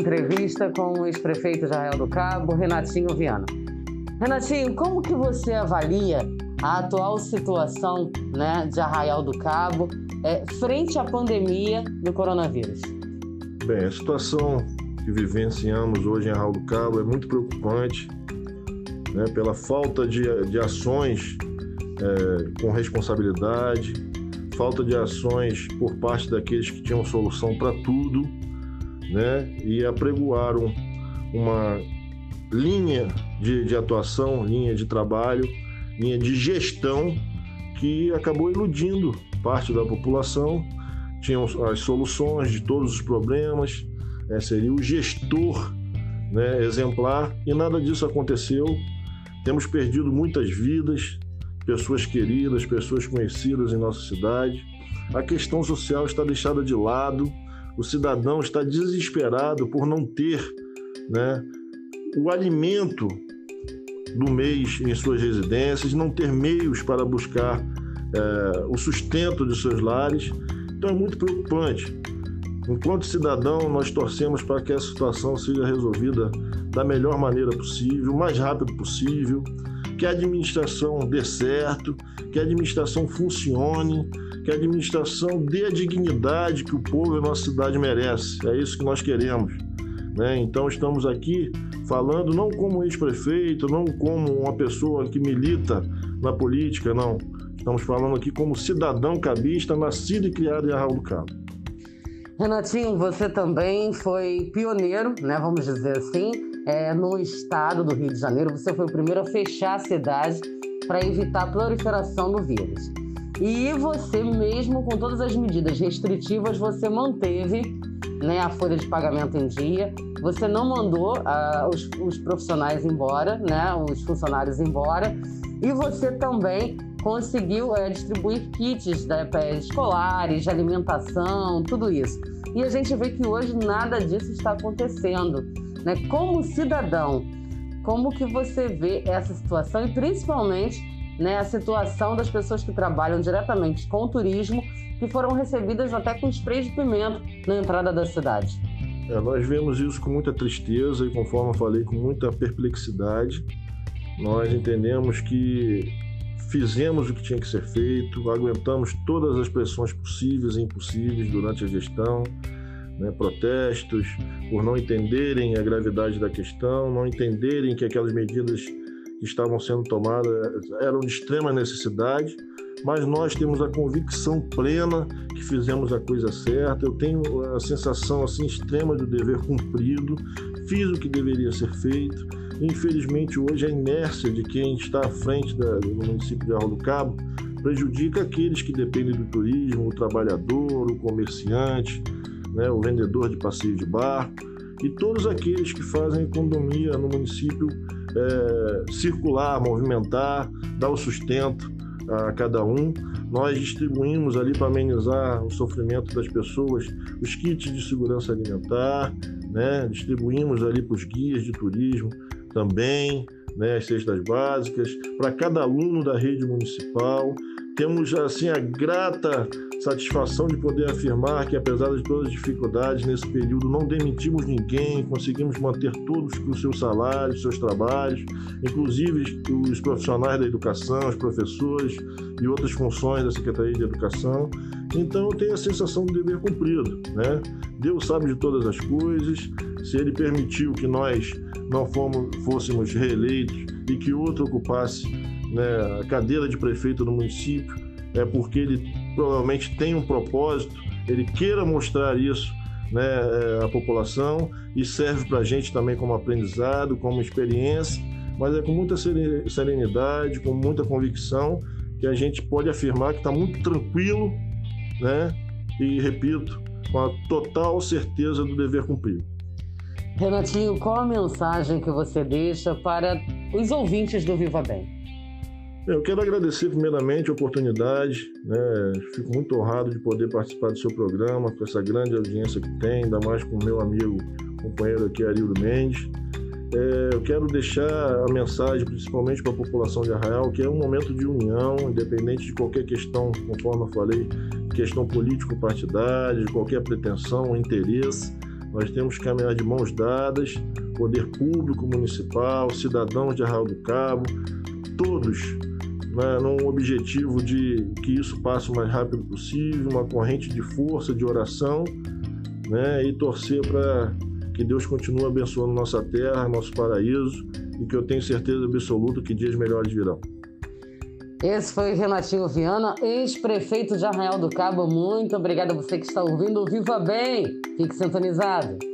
entrevista com o ex-prefeito Arraial do Cabo, Renatinho Viana. Renatinho, como que você avalia a atual situação né, de Arraial do Cabo é, frente à pandemia do coronavírus? Bem, a situação que vivenciamos hoje em Arraial do Cabo é muito preocupante né, pela falta de, de ações é, com responsabilidade, falta de ações por parte daqueles que tinham solução para tudo, né, e apregoaram uma linha de, de atuação, linha de trabalho, linha de gestão que acabou iludindo parte da população. Tinham as soluções de todos os problemas, é, seria o gestor né, exemplar, e nada disso aconteceu. Temos perdido muitas vidas, pessoas queridas, pessoas conhecidas em nossa cidade. A questão social está deixada de lado, o cidadão está desesperado por não ter né, o alimento do mês em suas residências, não ter meios para buscar é, o sustento de seus lares. Então é muito preocupante. Enquanto cidadão, nós torcemos para que essa situação seja resolvida da melhor maneira possível, o mais rápido possível, que a administração dê certo, que a administração funcione, que a administração dê a dignidade que o povo e a nossa cidade merece. É isso que nós queremos. Né? Então estamos aqui falando não como ex-prefeito, não como uma pessoa que milita na política, não. Estamos falando aqui como cidadão cabista, nascido e criado em Arraul do Cabo. Renatinho, você também foi pioneiro, né, vamos dizer assim, é, no estado do Rio de Janeiro. Você foi o primeiro a fechar a cidade para evitar a proliferação do vírus. E você mesmo, com todas as medidas restritivas, você manteve né, a folha de pagamento em dia, você não mandou uh, os, os, profissionais embora, né, os funcionários embora, e você também conseguiu é, distribuir kits né, escolares, de alimentação, tudo isso. E a gente vê que hoje nada disso está acontecendo. Né? Como cidadão, como que você vê essa situação e principalmente né, a situação das pessoas que trabalham diretamente com o turismo, que foram recebidas até com spray de pimenta na entrada da cidade? É, nós vemos isso com muita tristeza e, conforme eu falei, com muita perplexidade. Nós entendemos que fizemos o que tinha que ser feito, aguentamos todas as pressões possíveis e impossíveis durante a gestão, né, protestos por não entenderem a gravidade da questão, não entenderem que aquelas medidas que estavam sendo tomadas eram de extrema necessidade, mas nós temos a convicção plena que fizemos a coisa certa. Eu tenho a sensação assim extrema do dever cumprido, fiz o que deveria ser feito Infelizmente, hoje, a inércia de quem está à frente da, do município de Arroio do Cabo prejudica aqueles que dependem do turismo, o trabalhador, o comerciante, né, o vendedor de passeio de barco e todos aqueles que fazem economia no município é, circular, movimentar, dar o sustento a cada um. Nós distribuímos ali para amenizar o sofrimento das pessoas os kits de segurança alimentar, né? distribuímos ali para os guias de turismo também, né, as cestas básicas, para cada aluno da rede municipal. Temos assim a grata satisfação de poder afirmar que, apesar de todas as dificuldades nesse período, não demitimos ninguém, conseguimos manter todos os seus salários, seus trabalhos, inclusive os profissionais da educação, os professores e outras funções da Secretaria de Educação. Então, eu tenho a sensação de dever cumprido. Né? Deus sabe de todas as coisas. Se Ele permitiu que nós não fomos, fôssemos reeleitos e que outro ocupasse né, a cadeira de prefeito do município, é porque ele provavelmente tem um propósito, ele queira mostrar isso né, à população e serve para a gente também como aprendizado, como experiência, mas é com muita serenidade, com muita convicção que a gente pode afirmar que está muito tranquilo, né? E repito, com a total certeza do dever cumprido. Renatinho, qual a mensagem que você deixa para os ouvintes do Viva Bem? Eu quero agradecer primeiramente a oportunidade, né? fico muito honrado de poder participar do seu programa, com essa grande audiência que tem, ainda mais com o meu amigo, companheiro aqui, Arildo Mendes. É, eu quero deixar a mensagem, principalmente para a população de Arraial, que é um momento de união, independente de qualquer questão, conforme eu falei, questão político-partidária, de qualquer pretensão ou interesse Nós temos que caminhar de mãos dadas, poder público municipal, cidadãos de Arraial do Cabo, todos né, num objetivo de que isso passe o mais rápido possível, uma corrente de força, de oração, né, e torcer para que Deus continue abençoando nossa terra, nosso paraíso, e que eu tenho certeza absoluta que dias melhores virão. Esse foi o Renatinho Viana, ex-prefeito de Arraial do Cabo. Muito obrigado a você que está ouvindo. Viva bem! Fique sintonizado!